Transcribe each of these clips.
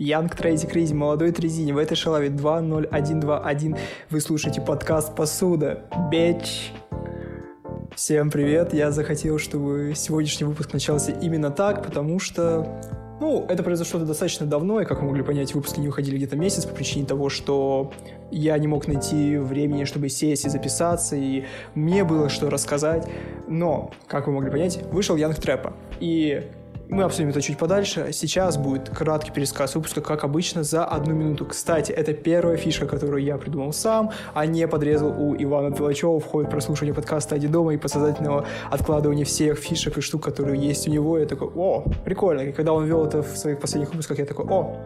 Янг Трейзи Кризи, молодой Трезини. В этой шалаве 20121 вы слушаете подкаст «Посуда». Бич! Всем привет! Я захотел, чтобы сегодняшний выпуск начался именно так, потому что ну, это произошло достаточно давно, и, как вы могли понять, выпуски не выходили где-то месяц по причине того, что я не мог найти времени, чтобы сесть и записаться, и мне было что рассказать. Но, как вы могли понять, вышел Янг Трэпа. И мы обсудим это чуть подальше. Сейчас будет краткий пересказ выпуска, как обычно, за одну минуту. Кстати, это первая фишка, которую я придумал сам, а не подрезал у Ивана Толачева в ходе прослушивания подкаста «Ади дома» и подсознательного откладывания всех фишек и штук, которые есть у него. Я такой, о, прикольно. И когда он вел это в своих последних выпусках, я такой, о,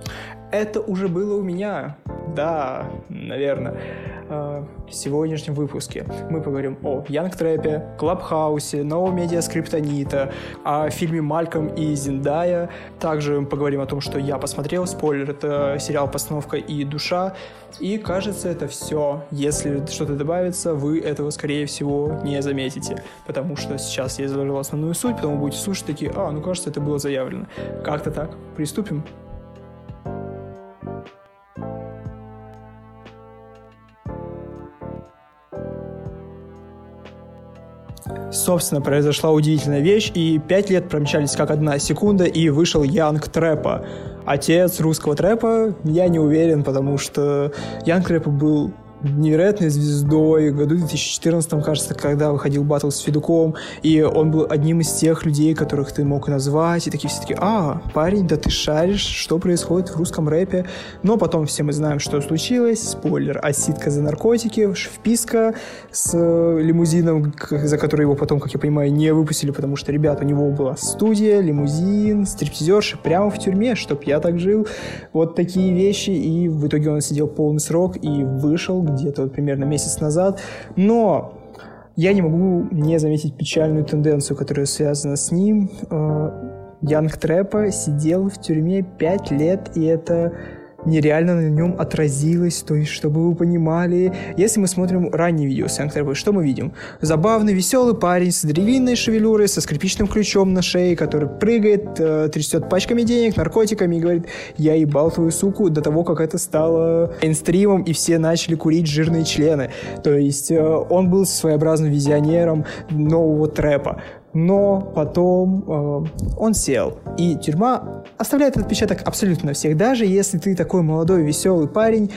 это уже было у меня. Да, наверное. А, в сегодняшнем выпуске мы поговорим о Янг Трэпе, Клабхаусе, новом медиа Скриптонита, о фильме Мальком и Зиндая. Также мы поговорим о том, что я посмотрел. Спойлер, это сериал «Постановка и душа». И кажется, это все. Если что-то добавится, вы этого, скорее всего, не заметите. Потому что сейчас я изложил основную суть, потом вы будете слушать такие, а, ну кажется, это было заявлено. Как-то так. Приступим. Собственно, произошла удивительная вещь, и пять лет промчались как одна секунда, и вышел Янг Трэпа. Отец русского трэпа, я не уверен, потому что Янг Трэпа был невероятной звездой. В году 2014, кажется, когда выходил батл с Федуком, и он был одним из тех людей, которых ты мог назвать, и такие все таки а, парень, да ты шаришь, что происходит в русском рэпе. Но потом все мы знаем, что случилось. Спойлер, оситка за наркотики, вписка с лимузином, за который его потом, как я понимаю, не выпустили, потому что, ребят, у него была студия, лимузин, стриптизерша прямо в тюрьме, чтоб я так жил. Вот такие вещи, и в итоге он сидел полный срок и вышел где-то вот примерно месяц назад. Но я не могу не заметить печальную тенденцию, которая связана с ним. Э, Янг Трэпа сидел в тюрьме 5 лет, и это нереально на нем отразилось, то есть, чтобы вы понимали, если мы смотрим ранние видео с Янг что мы видим? Забавный, веселый парень с древинной шевелюрой, со скрипичным ключом на шее, который прыгает, э, трясет пачками денег, наркотиками и говорит, я ебал твою суку до того, как это стало мейнстримом, и все начали курить жирные члены. То есть, э, он был своеобразным визионером нового трэпа но потом э, он сел. И тюрьма оставляет отпечаток абсолютно на всех, даже если ты такой молодой, веселый парень,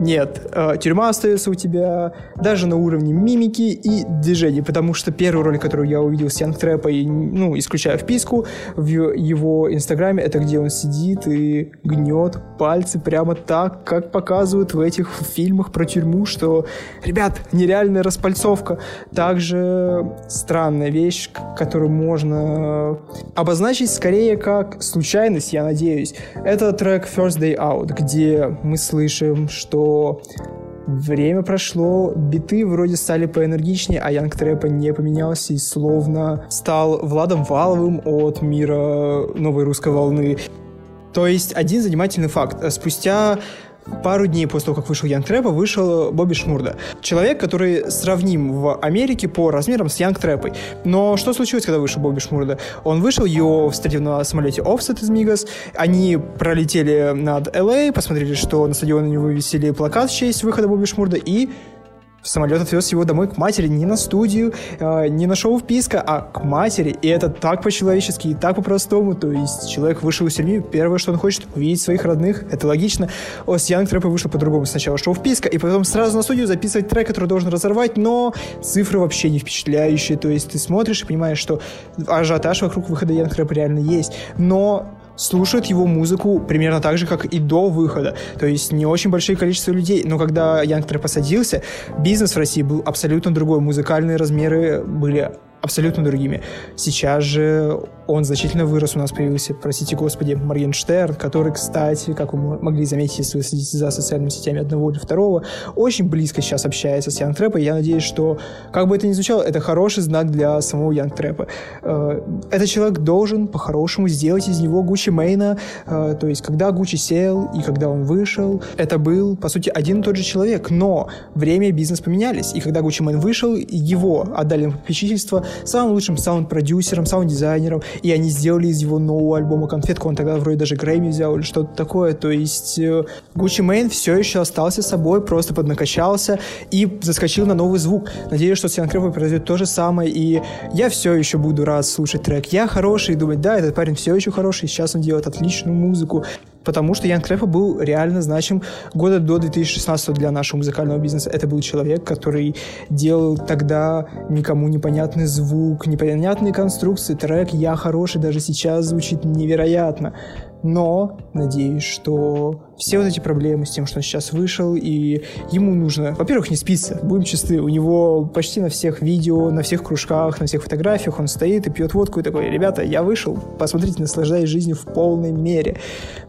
нет, э, тюрьма остается у тебя даже на уровне мимики и движений, потому что первый ролик, который я увидел с Янг Трэпой, ну, исключая вписку, в его инстаграме, это где он сидит и гнет пальцы прямо так, как показывают в этих фильмах про тюрьму, что, ребят, нереальная распальцовка. Также странная вещь, которую можно обозначить скорее как случайность, я надеюсь. Это трек First Day Out, где мы слышим, что что время прошло, биты вроде стали поэнергичнее, а Янг Трэпа не поменялся и словно стал Владом Валовым от мира новой русской волны. То есть один занимательный факт. Спустя пару дней после того, как вышел Янг Трэпа, вышел Бобби Шмурда. Человек, который сравним в Америке по размерам с Янг Трэпой. Но что случилось, когда вышел Бобби Шмурда? Он вышел, его встретил на самолете Offset из Мигас, они пролетели над Л.А., посмотрели, что на стадионе у него висели плакат в честь выхода Бобби Шмурда, и самолет отвез его домой к матери, не на студию, э, не на шоу вписка, а к матери. И это так по-человечески и так по-простому. То есть человек вышел из тюрьмы, первое, что он хочет, увидеть своих родных. Это логично. О, с Янг Трэпа вышло по-другому. Сначала шоу вписка, и потом сразу на студию записывать трек, который должен разорвать, но цифры вообще не впечатляющие. То есть ты смотришь и понимаешь, что ажиотаж вокруг выхода Янг Трэпа реально есть. Но слушают его музыку примерно так же, как и до выхода. То есть не очень большое количество людей. Но когда Янг посадился, бизнес в России был абсолютно другой. Музыкальные размеры были абсолютно другими. Сейчас же он значительно вырос. У нас появился, простите господи, Моргенштерн, который, кстати, как вы могли заметить, если вы следите за социальными сетями одного или второго, очень близко сейчас общается с Янг Трэпом. Я надеюсь, что, как бы это ни звучало, это хороший знак для самого Янг Трэпа. Э, этот человек должен по-хорошему сделать из него Гуччи Мейна. Э, то есть, когда Гуччи сел и когда он вышел, это был, по сути, один и тот же человек. Но время и бизнес поменялись. И когда Гуччи Мейн вышел, его отдали на попечительство самым лучшим саунд-продюсером, саунд-дизайнером, и они сделали из его нового альбома конфетку, он тогда вроде даже Грэмми взял или что-то такое, то есть Гуччи Мейн все еще остался собой, просто поднакачался и заскочил на новый звук. Надеюсь, что с Ян Крэпом произойдет то же самое, и я все еще буду рад слушать трек. «Я хороший» и думать, да, этот парень все еще хороший, сейчас он делает отличную музыку, потому что Ян Крэпа был реально значим года до 2016 для нашего музыкального бизнеса. Это был человек, который делал тогда никому непонятный звук, непонятные конструкции. Трек «Я хороший» даже сейчас звучит невероятно. Но надеюсь, что все вот эти проблемы с тем, что он сейчас вышел, и ему нужно, во-первых, не спиться, будем чисты, у него почти на всех видео, на всех кружках, на всех фотографиях он стоит и пьет водку и такой, ребята, я вышел, посмотрите, наслаждаюсь жизнью в полной мере.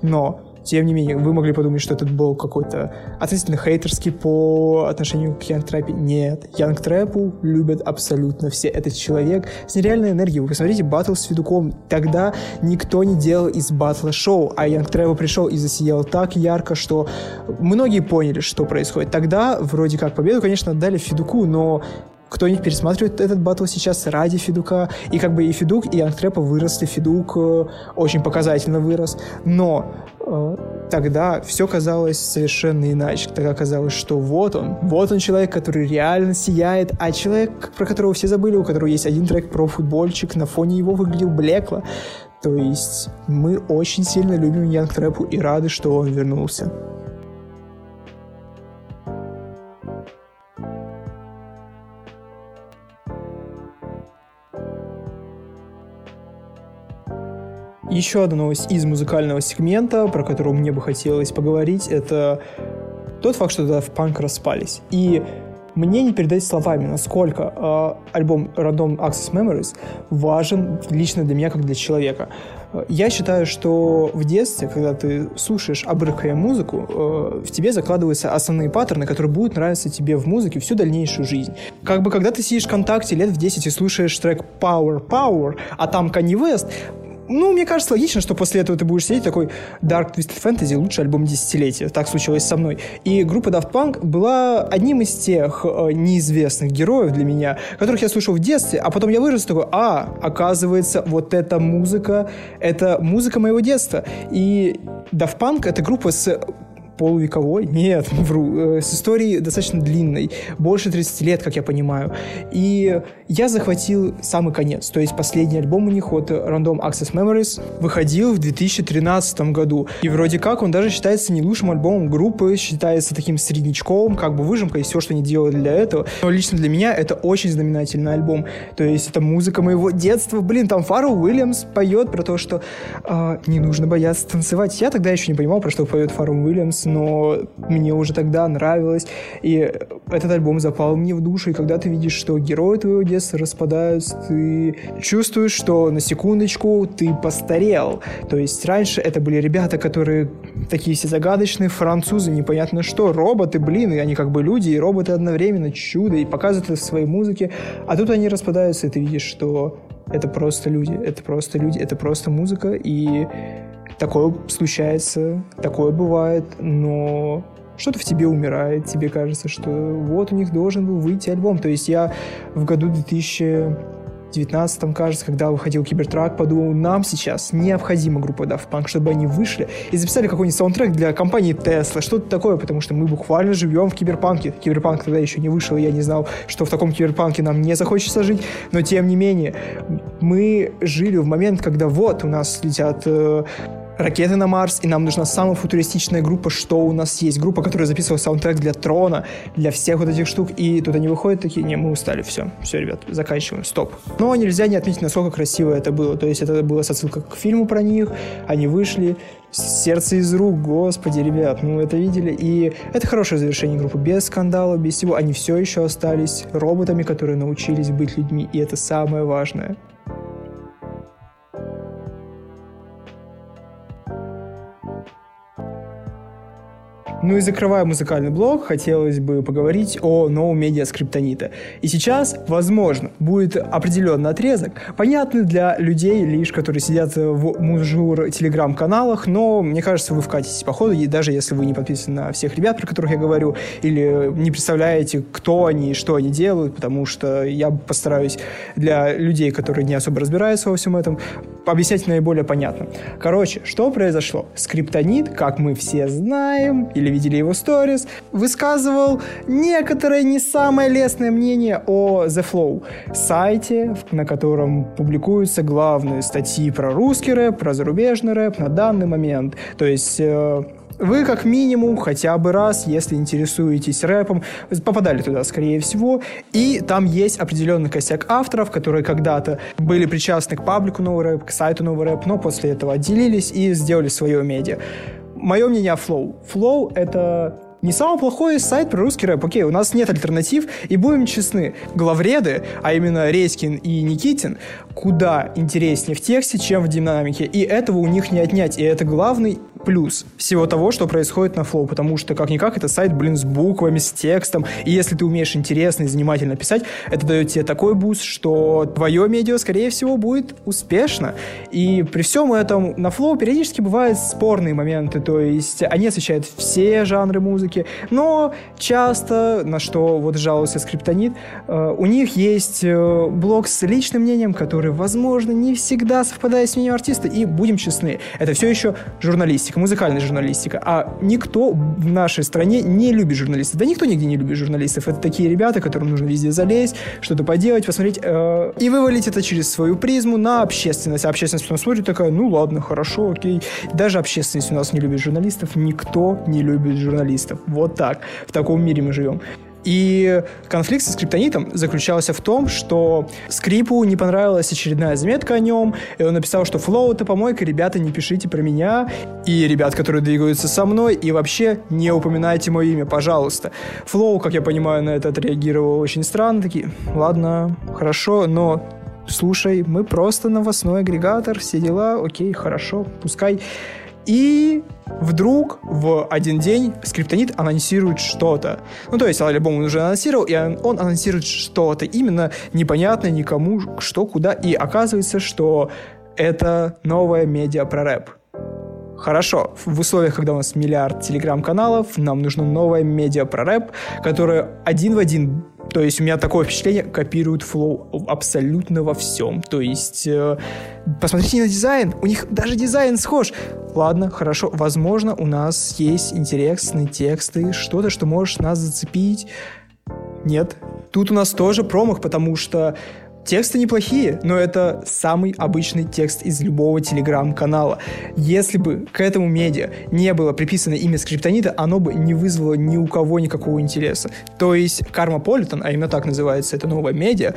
Но тем не менее, вы могли подумать, что этот был какой-то относительно хейтерский по отношению к Янг Трэпе. Нет, Янг Трэпу любят абсолютно все. Этот человек с нереальной энергией. Вы посмотрите батл с Федуком. Тогда никто не делал из батла шоу, а Янг Трэпа пришел и засиял так ярко, что многие поняли, что происходит. Тогда вроде как победу, конечно, отдали Федуку, но кто-нибудь пересматривает этот батл сейчас ради Федука, и как бы и Федук, и Ангтрепа выросли, Федук э, очень показательно вырос, но э, тогда все казалось совершенно иначе. Тогда казалось, что вот он, вот он человек, который реально сияет, а человек, про которого все забыли, у которого есть один трек про футбольчик, на фоне его выглядел блекло. То есть мы очень сильно любим Янг Трэпу и рады, что он вернулся. Еще одна новость из музыкального сегмента, про которую мне бы хотелось поговорить, это тот факт, что Daft Punk распались. И мне не передать словами, насколько э, альбом Random Access Memories важен лично для меня, как для человека. Я считаю, что в детстве, когда ты слушаешь обрывкая музыку, э, в тебе закладываются основные паттерны, которые будут нравиться тебе в музыке всю дальнейшую жизнь. Как бы когда ты сидишь в ВКонтакте лет в 10 и слушаешь трек Power Power, а там Kanye West, ну, мне кажется, логично, что после этого ты будешь сидеть такой Dark Twisted Fantasy, лучший альбом десятилетия. Так случилось со мной. И группа Daft Punk была одним из тех э, неизвестных героев для меня, которых я слушал в детстве, а потом я вырос такой, а, оказывается, вот эта музыка, это музыка моего детства. И Daft Punk — это группа с полувековой, нет, вру, э, с историей достаточно длинной, больше 30 лет, как я понимаю. И я захватил самый конец, то есть последний альбом у них от Random Access Memories выходил в 2013 году. И вроде как он даже считается не лучшим альбомом группы, считается таким среднячком, как бы выжимкой, все, что они делали для этого. Но лично для меня это очень знаменательный альбом. То есть это музыка моего детства. Блин, там Фаррелл Уильямс поет про то, что э, не нужно бояться танцевать. Я тогда еще не понимал, про что поет Фаррелл Уильямс, но мне уже тогда нравилось, и этот альбом запал мне в душу, и когда ты видишь, что герои твоего детства распадаются, ты чувствуешь, что на секундочку ты постарел. То есть раньше это были ребята, которые такие все загадочные, французы, непонятно что, роботы, блин, и они как бы люди, и роботы одновременно, чудо, и показывают это в своей музыке, а тут они распадаются, и ты видишь, что это просто люди, это просто люди, это просто музыка, и Такое случается, такое бывает, но что-то в тебе умирает, тебе кажется, что вот у них должен был выйти альбом. То есть я в году 2019, кажется, когда выходил Кибертрак, подумал, нам сейчас необходима группа Daft Punk, чтобы они вышли и записали какой-нибудь саундтрек для компании Tesla, что-то такое, потому что мы буквально живем в киберпанке. Киберпанк тогда еще не вышел, я не знал, что в таком киберпанке нам не захочется жить, но тем не менее, мы жили в момент, когда вот у нас летят э, ракеты на Марс, и нам нужна самая футуристичная группа, что у нас есть. Группа, которая записывала саундтрек для Трона, для всех вот этих штук, и тут они выходят такие, не, мы устали, все, все, ребят, заканчиваем, стоп. Но нельзя не отметить, насколько красиво это было. То есть это было с отсылкой к фильму про них, они вышли, сердце из рук, господи, ребят, ну это видели, и это хорошее завершение группы, без скандалов, без всего, они все еще остались роботами, которые научились быть людьми, и это самое важное. Ну и закрывая музыкальный блок, хотелось бы поговорить о новом медиа скриптонита. И сейчас, возможно, будет определенный отрезок, понятный для людей лишь, которые сидят в мужур телеграм-каналах, но мне кажется, вы вкатитесь по ходу, и даже если вы не подписаны на всех ребят, про которых я говорю, или не представляете, кто они и что они делают, потому что я постараюсь для людей, которые не особо разбираются во всем этом, объяснять наиболее понятно. Короче, что произошло? Скриптонит, как мы все знаем, или видели его сторис, высказывал некоторое не самое лестное мнение о The Flow, сайте, на котором публикуются главные статьи про русский рэп, про зарубежный рэп на данный момент. То есть э, вы как минимум хотя бы раз, если интересуетесь рэпом, попадали туда, скорее всего, и там есть определенный косяк авторов, которые когда-то были причастны к паблику новый рэп, к сайту новый рэп, но после этого отделились и сделали свое медиа. Мое мнение о Flow. Flow — это не самый плохой сайт про русский рэп. Окей, у нас нет альтернатив, и будем честны, главреды, а именно Редькин и Никитин, куда интереснее в тексте, чем в динамике, и этого у них не отнять, и это главный плюс всего того, что происходит на Flow, потому что, как-никак, это сайт, блин, с буквами, с текстом, и если ты умеешь интересно и занимательно писать, это дает тебе такой буст, что твое медиа, скорее всего, будет успешно. И при всем этом на Flow периодически бывают спорные моменты, то есть они освещают все жанры музыки, но часто, на что вот жаловался Скриптонит, э, у них есть э, блог с личным мнением, который, возможно, не всегда совпадает с мнением артиста, и будем честны, это все еще журналистика журналистика, музыкальная журналистика. А никто в нашей стране не любит журналистов. Да никто нигде не любит журналистов. Это такие ребята, которым нужно везде залезть, что-то поделать, посмотреть э, и вывалить это через свою призму на общественность. А общественность потом смотрит такая, ну ладно, хорошо, окей. Даже общественность у нас не любит журналистов. Никто не любит журналистов. Вот так. В таком мире мы живем. И конфликт со скриптонитом заключался в том, что скрипу не понравилась очередная заметка о нем, и он написал, что флоу это помойка, ребята, не пишите про меня, и ребят, которые двигаются со мной, и вообще не упоминайте мое имя, пожалуйста. Флоу, как я понимаю, на это отреагировал очень странно, такие, ладно, хорошо, но слушай, мы просто новостной агрегатор, все дела, окей, хорошо, пускай. И вдруг в один день скриптонит анонсирует что-то. Ну, то есть альбом он уже анонсировал, и он, он анонсирует что-то именно непонятное никому, что, куда. И оказывается, что это новая медиа про рэп. Хорошо, в условиях, когда у нас миллиард телеграм-каналов, нам нужно новая медиа про рэп, которая один в один то есть у меня такое впечатление, копируют Flow абсолютно во всем. То есть э, посмотрите на дизайн, у них даже дизайн схож. Ладно, хорошо, возможно, у нас есть интересные тексты, что-то, что может нас зацепить. Нет, тут у нас тоже промах, потому что Тексты неплохие, но это самый обычный текст из любого телеграм-канала. Если бы к этому медиа не было приписано имя скриптонита, оно бы не вызвало ни у кого никакого интереса. То есть Кармополитен, а именно так называется это новое медиа,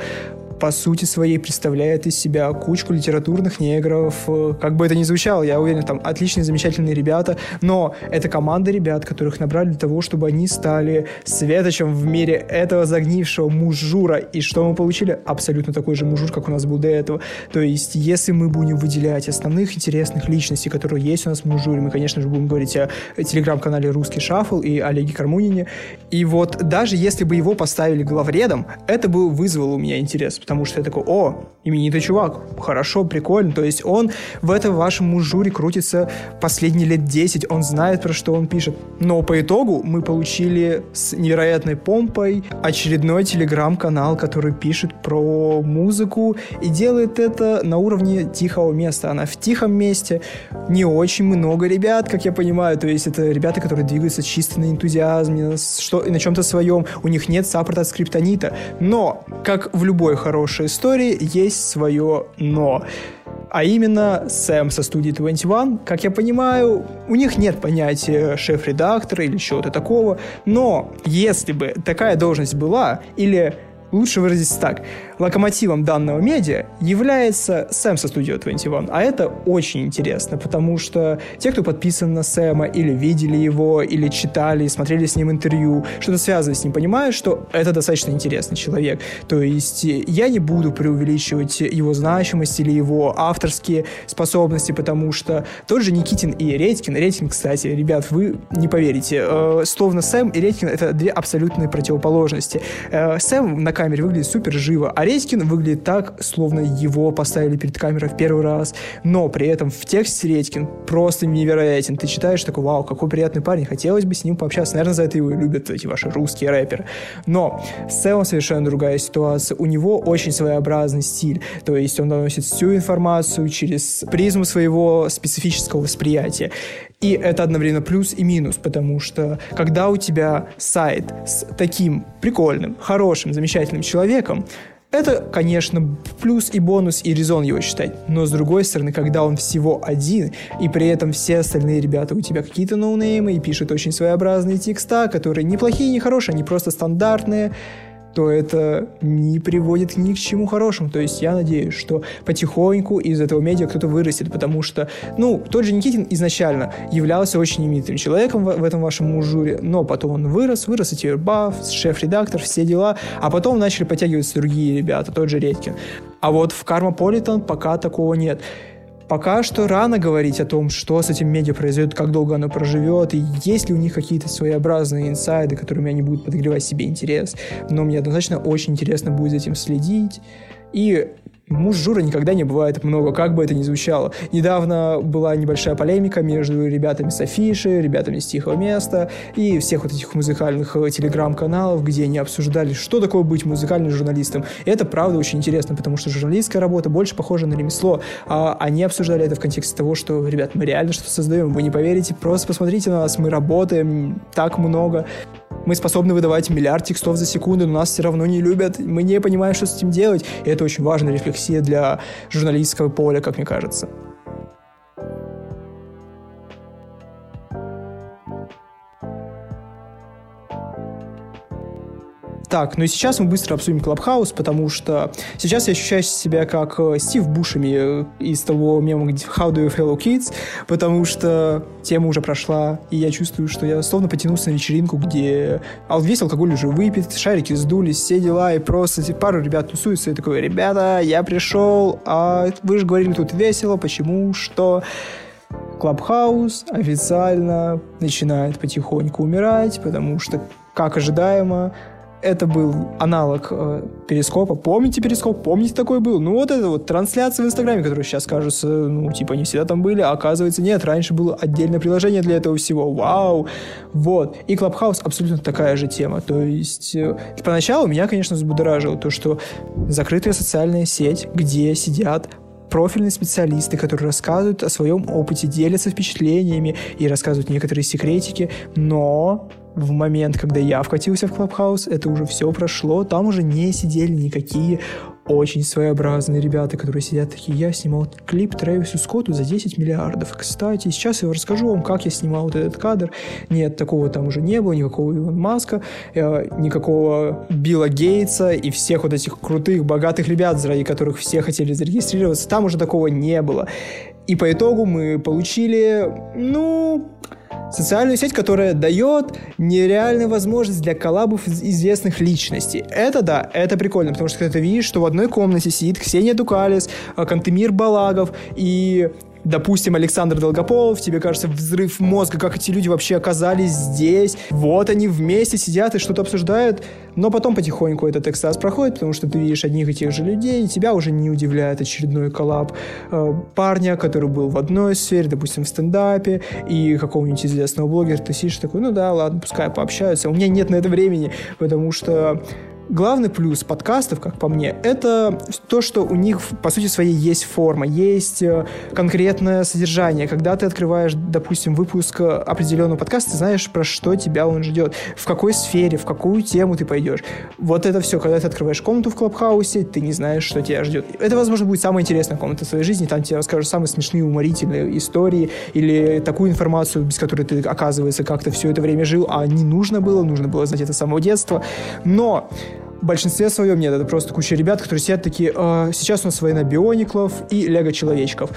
по сути своей представляет из себя кучку литературных негров. Как бы это ни звучало, я уверен, там отличные, замечательные ребята, но это команда ребят, которых набрали для того, чтобы они стали светочем в мире этого загнившего мужура. И что мы получили? Абсолютно такой же мужур, как у нас был до этого. То есть, если мы будем выделять основных интересных личностей, которые есть у нас в мужуре, мы, конечно же, будем говорить о телеграм-канале «Русский шаффл» и Олеге Кармунине. И вот даже если бы его поставили главредом, это бы вызвало у меня интерес, потому что я такой, о, именитый чувак, хорошо, прикольно. То есть он в этом вашем мужуре крутится последние лет 10, он знает, про что он пишет. Но по итогу мы получили с невероятной помпой очередной телеграм-канал, который пишет про музыку и делает это на уровне тихого места. Она в тихом месте, не очень много ребят, как я понимаю, то есть это ребята, которые двигаются чисто на энтузиазме, что, на чем-то своем, у них нет саппорта от скриптонита. Но, как в любой хорошей истории есть свое «но». А именно Сэм со студии 21, как я понимаю, у них нет понятия шеф-редактора или чего-то такого, но если бы такая должность была, или лучше выразиться так. Локомотивом данного медиа является Сэм со Studio 21. А это очень интересно, потому что те, кто подписан на Сэма, или видели его, или читали, смотрели с ним интервью, что-то связано с ним, понимают, что это достаточно интересный человек. То есть я не буду преувеличивать его значимость или его авторские способности, потому что тот же Никитин и Редькин, Редькин, кстати, ребят, вы не поверите, э, словно Сэм и Редькин — это две абсолютные противоположности. Э, Сэм на камере выглядит супер живо, а Редькин выглядит так, словно его поставили перед камерой в первый раз, но при этом в тексте Редькин просто невероятен. Ты читаешь такой, вау, какой приятный парень, хотелось бы с ним пообщаться. Наверное, за это его и любят эти ваши русские рэперы. Но с Сэмом совершенно другая ситуация. У него очень своеобразный стиль, то есть он доносит всю информацию через призму своего специфического восприятия. И это одновременно плюс и минус, потому что когда у тебя сайт с таким прикольным, хорошим, замечательным человеком, это, конечно, плюс и бонус, и резон его считать. Но, с другой стороны, когда он всего один, и при этом все остальные ребята у тебя какие-то ноунеймы и пишут очень своеобразные текста, которые не плохие, не хорошие, они просто стандартные, то это не приводит ни к чему хорошему. То есть я надеюсь, что потихоньку из этого медиа кто-то вырастет, потому что, ну, тот же Никитин изначально являлся очень именитым человеком в, в этом вашем мужуре, но потом он вырос, вырос и теперь баф, шеф-редактор, все дела, а потом начали подтягиваться другие ребята, тот же Редькин. А вот в Кармополитен пока такого нет. Пока что рано говорить о том, что с этим медиа произойдет, как долго оно проживет, и есть ли у них какие-то своеобразные инсайды, которыми они будут подогревать себе интерес. Но мне однозначно очень интересно будет за этим следить. И Муж Жура никогда не бывает много, как бы это ни звучало. Недавно была небольшая полемика между ребятами с Афиши, ребятами с Тихого места и всех вот этих музыкальных э, телеграм-каналов, где они обсуждали, что такое быть музыкальным журналистом. И это правда очень интересно, потому что журналистская работа больше похожа на ремесло, а они обсуждали это в контексте того, что, ребят, мы реально что-то создаем, вы не поверите, просто посмотрите на нас, мы работаем так много, мы способны выдавать миллиард текстов за секунду, но нас все равно не любят, мы не понимаем, что с этим делать. И это очень важная рефлексия для журналистского поля, как мне кажется. Так, ну и сейчас мы быстро обсудим Клабхаус, потому что сейчас я ощущаю себя как э, Стив Бушами э, из того мема How do you fellow kids, потому что тема уже прошла, и я чувствую, что я словно потянулся на вечеринку, где весь алкоголь уже выпит, шарики сдулись, все дела, и просто пару ребят тусуются, и такой, ребята, я пришел, а вы же говорили тут весело, почему, что... Клабхаус официально начинает потихоньку умирать, потому что, как ожидаемо, это был аналог э, Перископа. Помните Перископ? Помните такой был? Ну вот это вот трансляции в Инстаграме, которые сейчас кажутся, ну типа не всегда там были, а оказывается нет. Раньше было отдельное приложение для этого всего. Вау! Вот. И Клабхаус абсолютно такая же тема. То есть э, поначалу меня, конечно, взбудоражило то, что закрытая социальная сеть, где сидят профильные специалисты, которые рассказывают о своем опыте, делятся впечатлениями и рассказывают некоторые секретики, но в момент, когда я вкатился в Клабхаус, это уже все прошло, там уже не сидели никакие очень своеобразные ребята, которые сидят такие, я снимал клип Трэвису Скотту за 10 миллиардов. Кстати, сейчас я расскажу вам, как я снимал вот этот кадр. Нет, такого там уже не было, никакого Иван Маска, э, никакого Билла Гейтса и всех вот этих крутых, богатых ребят, ради которых все хотели зарегистрироваться. Там уже такого не было. И по итогу мы получили, ну, Социальную сеть, которая дает нереальную возможность для коллабов известных личностей. Это да, это прикольно, потому что ты видишь, что в одной комнате сидит Ксения Дукалис, э, Кантемир Балагов и допустим, Александр Долгополов, тебе кажется взрыв мозга, как эти люди вообще оказались здесь. Вот они вместе сидят и что-то обсуждают, но потом потихоньку этот экстаз проходит, потому что ты видишь одних и тех же людей, и тебя уже не удивляет очередной коллаб э, парня, который был в одной сфере, допустим, в стендапе, и какого-нибудь известного блогера, ты сидишь такой, ну да, ладно, пускай пообщаются. У меня нет на это времени, потому что Главный плюс подкастов, как по мне, это то, что у них, по сути своей, есть форма, есть э, конкретное содержание. Когда ты открываешь, допустим, выпуск определенного подкаста, ты знаешь, про что тебя он ждет, в какой сфере, в какую тему ты пойдешь. Вот это все, когда ты открываешь комнату в Клабхаусе, ты не знаешь, что тебя ждет. Это, возможно, будет самая интересная комната в своей жизни, там тебе расскажут самые смешные, уморительные истории или такую информацию, без которой ты, оказывается, как-то все это время жил, а не нужно было, нужно было знать это с самого детства. Но В большинстве своем нет, это просто куча ребят, которые сидят такие, э, сейчас у нас война биониклов и лего-человечков.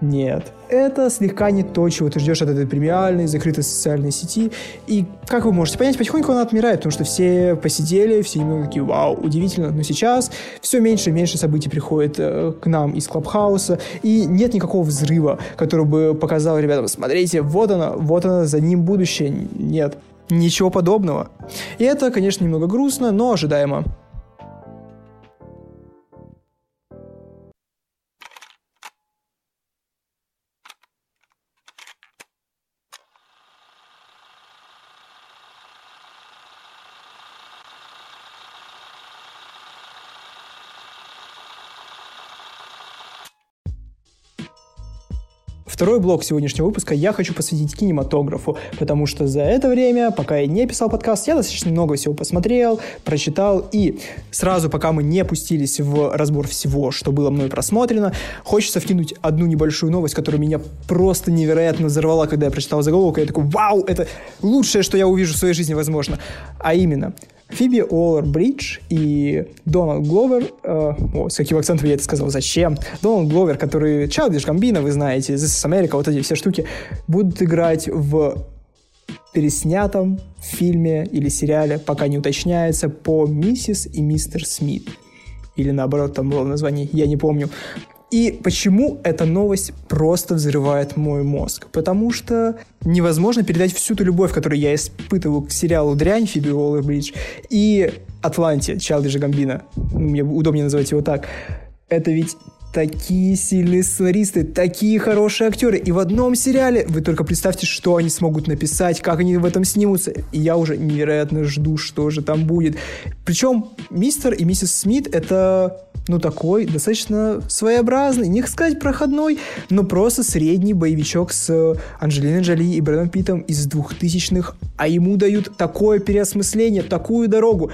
Нет, это слегка не то, чего ты ждешь от этой премиальной, закрытой социальной сети. И, как вы можете понять, потихоньку она отмирает, потому что все посидели, все немного такие, вау, удивительно. Но сейчас все меньше и меньше событий приходит э, к нам из Клабхауса, и нет никакого взрыва, который бы показал ребятам, смотрите, вот она, вот она, за ним будущее. Нет, ничего подобного. И это, конечно, немного грустно, но ожидаемо. Второй блок сегодняшнего выпуска я хочу посвятить кинематографу, потому что за это время, пока я не писал подкаст, я достаточно много всего посмотрел, прочитал, и сразу, пока мы не пустились в разбор всего, что было мной просмотрено, хочется вкинуть одну небольшую новость, которая меня просто невероятно взорвала, когда я прочитал заголовок, и я такой, вау, это лучшее, что я увижу в своей жизни, возможно. А именно, Фиби Уоллер-Бридж и Дональд Гловер, э, о, с каким акцентом я это сказал, зачем? Дональд Гловер, который Чайлдиш Гамбина, вы знаете, This is America, вот эти все штуки, будут играть в переснятом фильме или сериале, пока не уточняется, по «Миссис и мистер Смит». Или наоборот, там было название, я не помню. И почему эта новость просто взрывает мой мозг? Потому что невозможно передать всю ту любовь, которую я испытываю к сериалу «Дрянь» Фиби Уоллер-Бридж и «Атланте» Чайлдиджа Гамбина. Мне удобнее называть его так. Это ведь такие сильные сценаристы, такие хорошие актеры. И в одном сериале вы только представьте, что они смогут написать, как они в этом снимутся. И я уже невероятно жду, что же там будет. Причем мистер и миссис Смит это ну, такой достаточно своеобразный, не сказать проходной, но просто средний боевичок с Анджелиной Джоли и Брэдом Питтом из двухтысячных, а ему дают такое переосмысление, такую дорогу.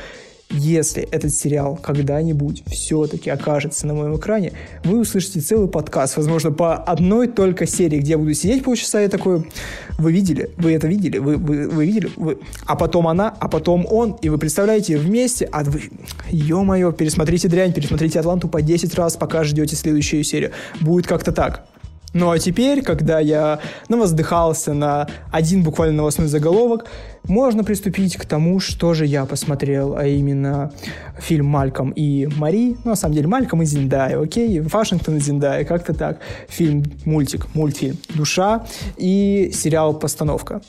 Если этот сериал когда-нибудь все-таки окажется на моем экране, вы услышите целый подкаст, возможно, по одной только серии, где я буду сидеть полчаса и такой, вы видели, вы это видели, вы, вы, вы видели, вы... а потом она, а потом он, и вы представляете вместе, а вы, ё-моё, пересмотрите «Дрянь», пересмотрите «Атланту» по 10 раз, пока ждете следующую серию. Будет как-то так. Ну а теперь, когда я ну, воздыхался на один буквально новостной заголовок, можно приступить к тому, что же я посмотрел, а именно фильм «Мальком и Мари». Ну, на самом деле, «Мальком и Зиндая», окей? «Вашингтон и Зиндая», как-то так. Фильм, мультик, мультфильм «Душа» и сериал «Постановка»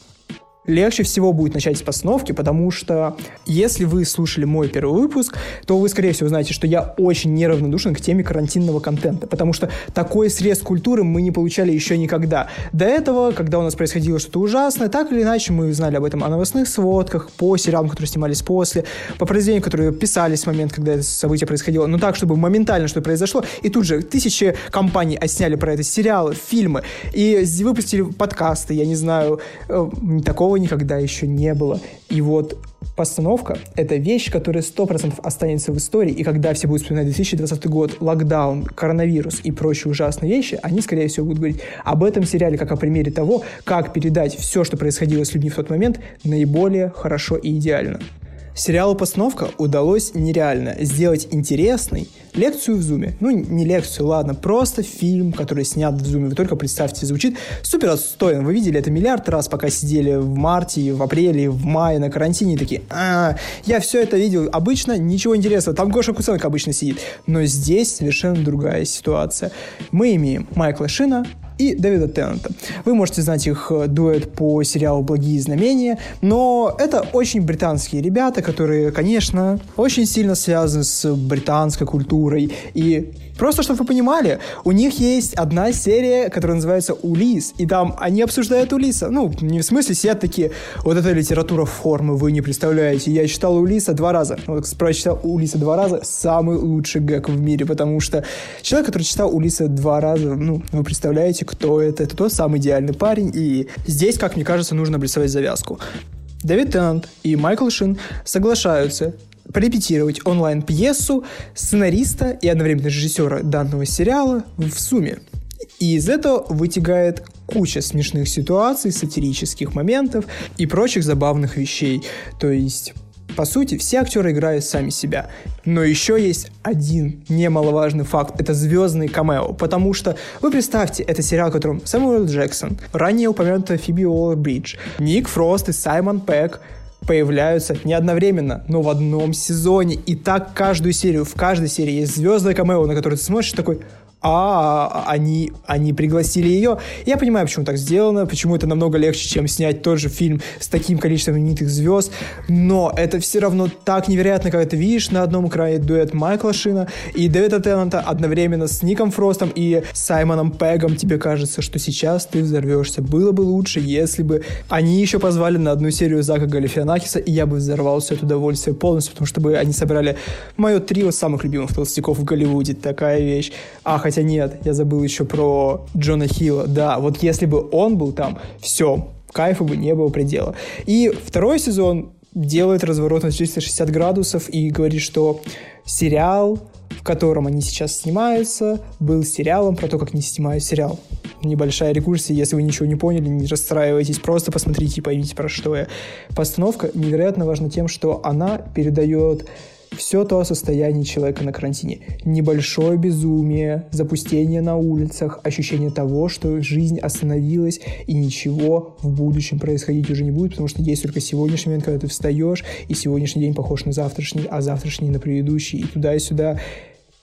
легче всего будет начать с постановки, потому что если вы слушали мой первый выпуск, то вы, скорее всего, знаете, что я очень неравнодушен к теме карантинного контента, потому что такой срез культуры мы не получали еще никогда. До этого, когда у нас происходило что-то ужасное, так или иначе мы знали об этом о новостных сводках, по сериалам, которые снимались после, по произведениям, которые писались в момент, когда это событие происходило, но так, чтобы моментально что-то произошло, и тут же тысячи компаний отсняли про это сериалы, фильмы, и выпустили подкасты, я не знаю, э, такого такого никогда еще не было. И вот постановка — это вещь, которая 100% останется в истории, и когда все будут вспоминать 2020 год, локдаун, коронавирус и прочие ужасные вещи, они, скорее всего, будут говорить об этом сериале как о примере того, как передать все, что происходило с людьми в тот момент, наиболее хорошо и идеально. Сериалу «Постановка» удалось нереально сделать интересный лекцию в зуме. Ну, не лекцию, ладно, просто фильм, который снят в зуме. Вы только представьте, звучит супер отстойно. Вы видели это миллиард раз, пока сидели в марте, в апреле, в мае на карантине, такие, а, я все это видел. Обычно ничего интересного. Там Гоша Куценко обычно сидит. Но здесь совершенно другая ситуация. Мы имеем Майкла Шина, и Дэвида Теннанта. Вы можете знать их э, дуэт по сериалу «Благие знамения», но это очень британские ребята, которые, конечно, очень сильно связаны с британской культурой и Просто, чтобы вы понимали, у них есть одна серия, которая называется «Улис», и там они обсуждают Улиса. Ну, не в смысле сидят такие, вот эта литература формы, вы не представляете. Я читал Улиса два раза. Вот, прочитал Улиса два раза, самый лучший гэг в мире, потому что человек, который читал Улиса два раза, ну, вы представляете, кто это. Это тот самый идеальный парень, и здесь, как мне кажется, нужно обрисовать завязку. Дэвид Теннант и Майкл Шин соглашаются порепетировать онлайн-пьесу сценариста и одновременно режиссера данного сериала в сумме. И из этого вытягает куча смешных ситуаций, сатирических моментов и прочих забавных вещей. То есть По сути, все актеры играют сами себя. Но еще есть один немаловажный факт. Это звездный камео. Потому что, вы представьте, это сериал, в котором Сэмюэл Джексон, ранее упомянутая Фиби Уоллер-Бридж, Ник Фрост и Саймон Пэк, появляются не одновременно, но в одном сезоне. И так каждую серию. В каждой серии есть звездное камео, на которое ты смотришь такой, а они, они пригласили ее. Я понимаю, почему так сделано, почему это намного легче, чем снять тот же фильм с таким количеством именитых звезд, но это все равно так невероятно, когда ты видишь на одном экране дуэт Майкла Шина и Дэвида Теннанта одновременно с Ником Фростом и Саймоном Пегом. Тебе кажется, что сейчас ты взорвешься. Было бы лучше, если бы они еще позвали на одну серию Зака Галифианакиса, и я бы взорвался от удовольствия полностью, потому что бы они собрали мое трио самых любимых толстяков в Голливуде. Такая вещь. А, хотя Хотя нет, я забыл еще про Джона Хилла. Да, вот если бы он был там, все, кайфа бы не было предела. И второй сезон делает разворот на 360 градусов и говорит, что сериал, в котором они сейчас снимаются, был сериалом про то, как они снимают сериал. Небольшая рекурсия, если вы ничего не поняли, не расстраивайтесь, просто посмотрите и поймите, про что я. Постановка невероятно важна тем, что она передает все то состояние человека на карантине. Небольшое безумие, запустение на улицах, ощущение того, что жизнь остановилась и ничего в будущем происходить уже не будет, потому что есть только сегодняшний момент, когда ты встаешь, и сегодняшний день похож на завтрашний, а завтрашний на предыдущий, и туда и сюда.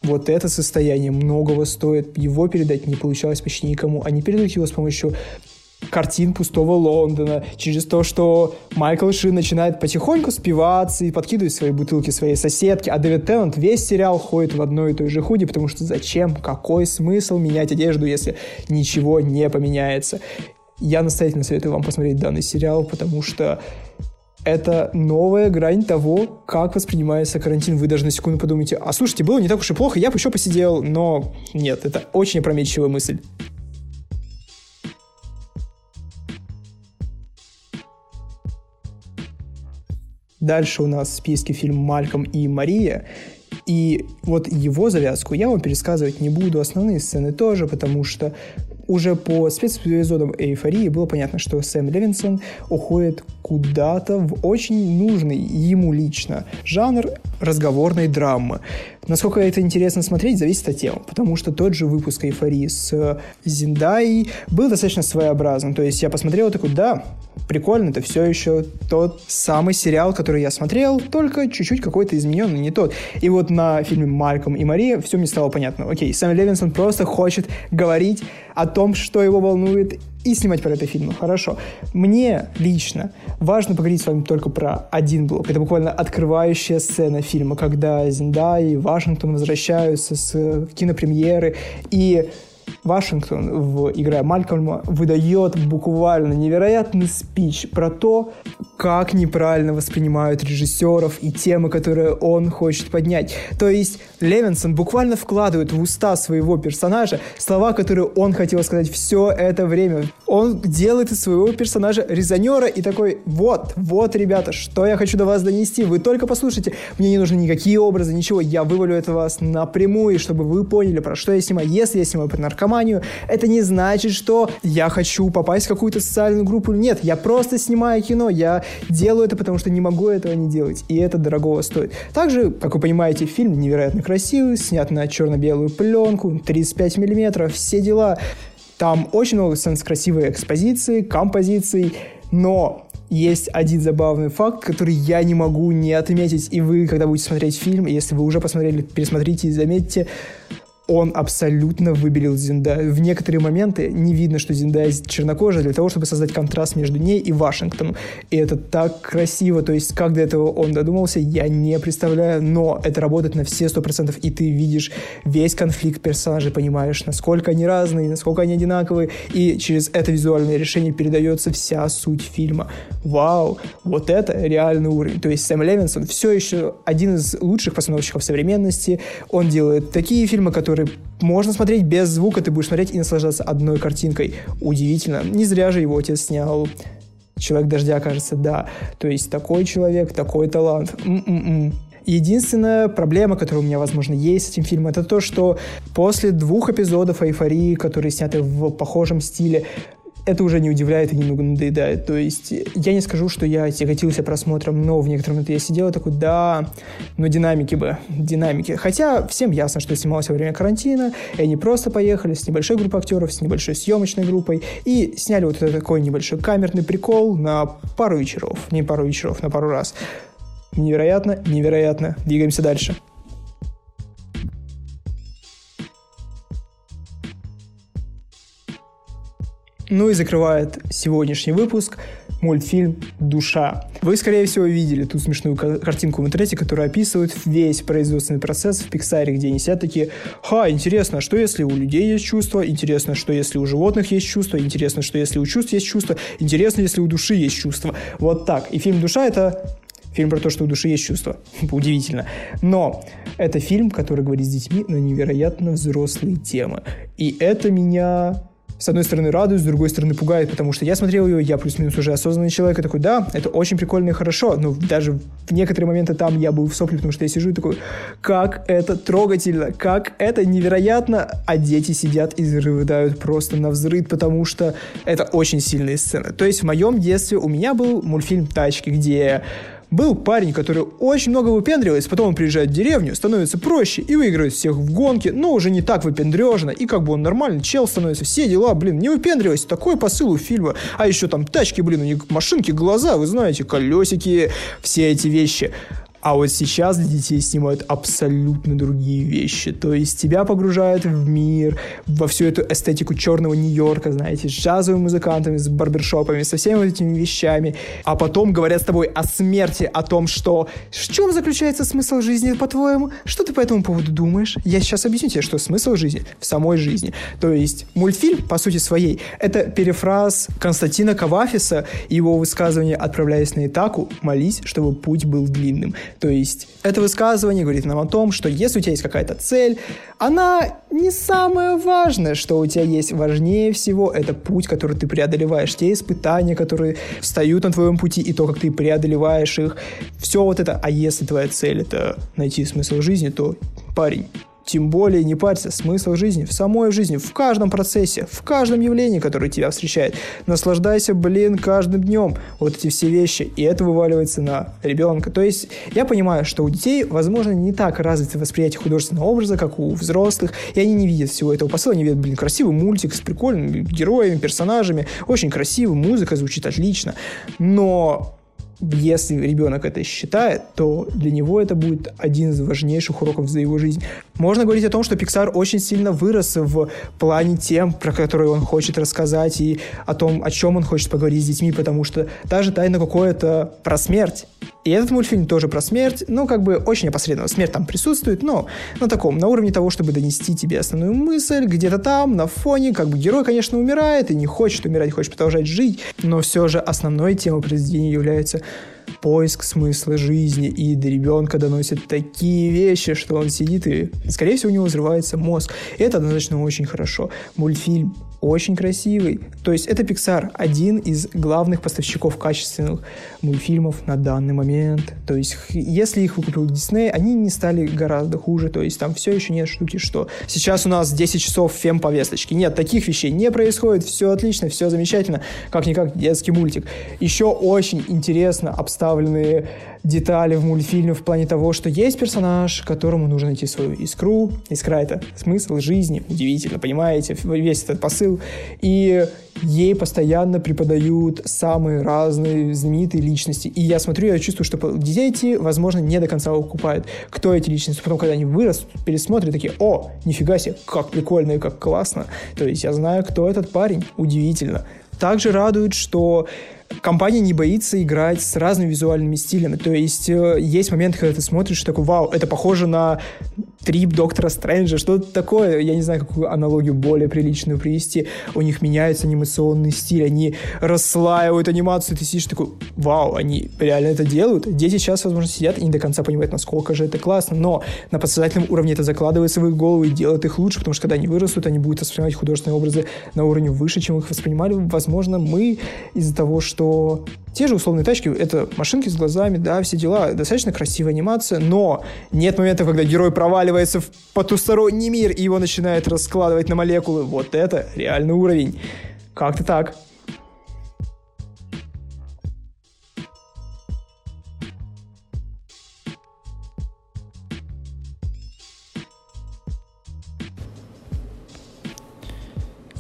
Вот это состояние многого стоит. Его передать не получалось почти никому. Они передают его с помощью картин пустого Лондона, через то, что Майкл Шин начинает потихоньку спиваться и подкидывать свои бутылки своей соседке, а Дэвид Теннант весь сериал ходит в одной и той же худи, потому что зачем, какой смысл менять одежду, если ничего не поменяется. Я настоятельно советую вам посмотреть данный сериал, потому что это новая грань того, как воспринимается карантин. Вы даже на секунду подумайте, а слушайте, было не так уж и плохо, я бы еще посидел, но нет, это очень опрометчивая мысль. Дальше у нас в списке фильм «Мальком и Мария». И вот его завязку я вам пересказывать не буду, основные сцены тоже, потому что уже по спецэпизодам «Эйфории» было понятно, что Сэм Левинсон уходит куда-то в очень нужный ему лично жанр разговорной драмы. Насколько это интересно смотреть, зависит от темы, потому что тот же выпуск «Эйфории» с Зиндаей был достаточно своеобразным. То есть я посмотрел такой, да, прикольно, это все еще тот самый сериал, который я смотрел, только чуть-чуть какой-то измененный, не тот. И вот на фильме «Мальком и Мария» все мне стало понятно. Окей, Сэм Левинсон просто хочет говорить о том, что его волнует, и снимать про это фильм. Хорошо. Мне лично важно поговорить с вами только про один блок. Это буквально открывающая сцена фильма, когда Зиндай и Вашингтон возвращаются с кинопремьеры, и Вашингтон, в, играя Малькольма, выдает буквально невероятный спич про то, как неправильно воспринимают режиссеров и темы, которые он хочет поднять. То есть Левинсон буквально вкладывает в уста своего персонажа слова, которые он хотел сказать все это время. Он делает из своего персонажа резонера и такой, вот, вот, ребята, что я хочу до вас донести, вы только послушайте, мне не нужны никакие образы, ничего, я вывалю это вас напрямую, чтобы вы поняли, про что я снимаю. Если я снимаю про наркоманию, это не значит, что я хочу попасть в какую-то социальную группу. Нет, я просто снимаю кино, я делаю это, потому что не могу этого не делать, и это дорогого стоит. Также, как вы понимаете, фильм невероятно красивый, снят на черно-белую пленку, 35 миллиметров, все дела. Там очень много сцен с красивой экспозицией, композицией, но есть один забавный факт, который я не могу не отметить, и вы, когда будете смотреть фильм, если вы уже посмотрели, пересмотрите и заметьте, он абсолютно выбелил Зиндаю. В некоторые моменты не видно, что Зиндая чернокожая, для того, чтобы создать контраст между ней и Вашингтоном. И это так красиво. То есть, как до этого он додумался, я не представляю, но это работает на все сто процентов, и ты видишь весь конфликт персонажей, понимаешь, насколько они разные, насколько они одинаковые, и через это визуальное решение передается вся суть фильма. Вау, вот это реальный уровень. То есть Сэм Левинсон все еще один из лучших постановщиков современности. Он делает такие фильмы, которые который можно смотреть без звука, ты будешь смотреть и наслаждаться одной картинкой. Удивительно. Не зря же его отец снял «Человек дождя», кажется, да. То есть такой человек, такой талант. М-м-м. Единственная проблема, которая у меня, возможно, есть с этим фильмом, это то, что после двух эпизодов «Эйфории», которые сняты в похожем стиле, это уже не удивляет и немного надоедает. То есть я не скажу, что я тяготился просмотром, но в некотором моменты я сидел и такой, да, но динамики бы, динамики. Хотя всем ясно, что снимался во время карантина, и они просто поехали с небольшой группой актеров, с небольшой съемочной группой и сняли вот такой небольшой камерный прикол на пару вечеров. Не пару вечеров, на пару раз. Невероятно, невероятно. Двигаемся дальше. Ну и закрывает сегодняшний выпуск мультфильм «Душа». Вы, скорее всего, видели ту смешную картинку в интернете, которая описывает весь производственный процесс в Пиксаре, где они сидят такие «Ха, интересно, что если у людей есть чувства? Интересно, что если у животных есть чувства? Интересно, что если у чувств есть чувства? Интересно, если у души есть чувства?» Вот так. И фильм «Душа» — это Фильм про то, что у души есть чувства. Удивительно. Но это фильм, который говорит с детьми на невероятно взрослые темы. И это меня с одной стороны радует, с другой стороны пугает, потому что я смотрел ее, я плюс-минус уже осознанный человек, и такой, да, это очень прикольно и хорошо, но даже в некоторые моменты там я был в сопле, потому что я сижу и такой, как это трогательно, как это невероятно, а дети сидят и рыдают просто на взрыв, потому что это очень сильные сцены. То есть в моем детстве у меня был мультфильм «Тачки», где был парень, который очень много выпендривается, потом он приезжает в деревню, становится проще и выигрывает всех в гонке, но уже не так выпендрежно, и как бы он нормальный чел становится, все дела, блин, не выпендривайся, такой посыл у фильма, а еще там тачки, блин, у них машинки, глаза, вы знаете, колесики, все эти вещи. А вот сейчас для детей снимают абсолютно другие вещи. То есть тебя погружают в мир, во всю эту эстетику черного Нью-Йорка, знаете, с джазовыми музыкантами, с барбершопами, со всеми вот этими вещами. А потом говорят с тобой о смерти, о том, что в чем заключается смысл жизни, по-твоему? Что ты по этому поводу думаешь? Я сейчас объясню тебе, что смысл жизни в самой жизни. То есть мультфильм, по сути своей, это перефраз Константина Кавафиса его высказывания «Отправляясь на Итаку, молись, чтобы путь был длинным». То есть это высказывание говорит нам о том, что если у тебя есть какая-то цель, она не самое важное, что у тебя есть. Важнее всего это путь, который ты преодолеваешь, те испытания, которые встают на твоем пути, и то, как ты преодолеваешь их. Все вот это. А если твоя цель это найти смысл жизни, то парень, тем более не парься, смысл жизни в самой жизни, в каждом процессе, в каждом явлении, которое тебя встречает. Наслаждайся, блин, каждым днем. Вот эти все вещи. И это вываливается на ребенка. То есть я понимаю, что у детей, возможно, не так развито восприятие художественного образа, как у взрослых, и они не видят всего этого посыла. Они видят, блин, красивый мультик с прикольными героями, персонажами, очень красивый, музыка звучит отлично. Но если ребенок это считает, то для него это будет один из важнейших уроков за его жизнь. Можно говорить о том, что Pixar очень сильно вырос в плане тем, про которые он хочет рассказать, и о том, о чем он хочет поговорить с детьми, потому что даже «Тайна какое-то» про смерть. И этот мультфильм тоже про смерть, ну, как бы очень опосредованно. Смерть там присутствует, но на таком, на уровне того, чтобы донести тебе основную мысль, где-то там, на фоне, как бы герой, конечно, умирает и не хочет умирать, хочет продолжать жить, но все же основной темой произведения является поиск смысла жизни, и до ребенка доносят такие вещи, что он сидит и, скорее всего, у него взрывается мозг. И это однозначно очень хорошо. Мультфильм очень красивый. То есть это Pixar, один из главных поставщиков качественных мультфильмов на данный момент. То есть если их выкупил Disney, они не стали гораздо хуже. То есть там все еще нет штуки, что сейчас у нас 10 часов фем-повесточки. Нет, таких вещей не происходит. Все отлично, все замечательно. Как-никак детский мультик. Еще очень интересно обставленные детали в мультфильме в плане того, что есть персонаж, которому нужно найти свою искру. Искра — это смысл жизни. Удивительно, понимаете? Весь этот посыл. И ей постоянно преподают самые разные знаменитые личности. И я смотрю, я чувствую, что дети, возможно, не до конца укупают, кто эти личности. Потом, когда они вырастут, пересмотрят, такие, о, нифига себе, как прикольно и как классно. То есть я знаю, кто этот парень. Удивительно. Также радует, что компания не боится играть с разными визуальными стилями. То есть э, есть моменты, когда ты смотришь, такой, вау, это похоже на трип Доктора Стрэнджа, что-то такое. Я не знаю, какую аналогию более приличную привести. У них меняется анимационный стиль, они расслаивают анимацию, ты сидишь такой, вау, они реально это делают. Дети сейчас, возможно, сидят и не до конца понимают, насколько же это классно, но на подсознательном уровне это закладывается в их голову и делает их лучше, потому что когда они вырастут, они будут воспринимать художественные образы на уровне выше, чем их воспринимали, возможно, мы из-за того, что те же условные тачки, это машинки с глазами, да, все дела, достаточно красивая анимация, но нет момента, когда герой проваливается в потусторонний мир и его начинает раскладывать на молекулы. Вот это реальный уровень. Как-то так.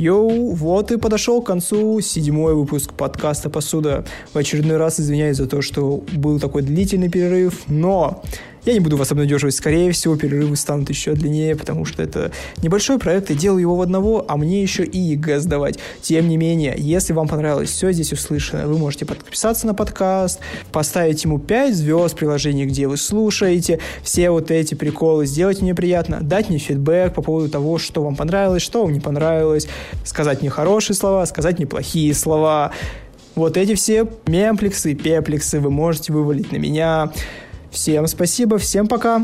Йоу, вот и подошел к концу седьмой выпуск подкаста «Посуда». В очередной раз извиняюсь за то, что был такой длительный перерыв, но я не буду вас обнадеживать. Скорее всего, перерывы станут еще длиннее, потому что это небольшой проект, и делаю его в одного, а мне еще и ЕГЭ сдавать. Тем не менее, если вам понравилось все здесь услышано, вы можете подписаться на подкаст, поставить ему 5 звезд в приложении, где вы слушаете, все вот эти приколы, сделать мне приятно, дать мне фидбэк по поводу того, что вам понравилось, что вам не понравилось, сказать мне хорошие слова, сказать мне плохие слова. Вот эти все мемплексы, пеплексы вы можете вывалить на меня. Всем спасибо, всем пока.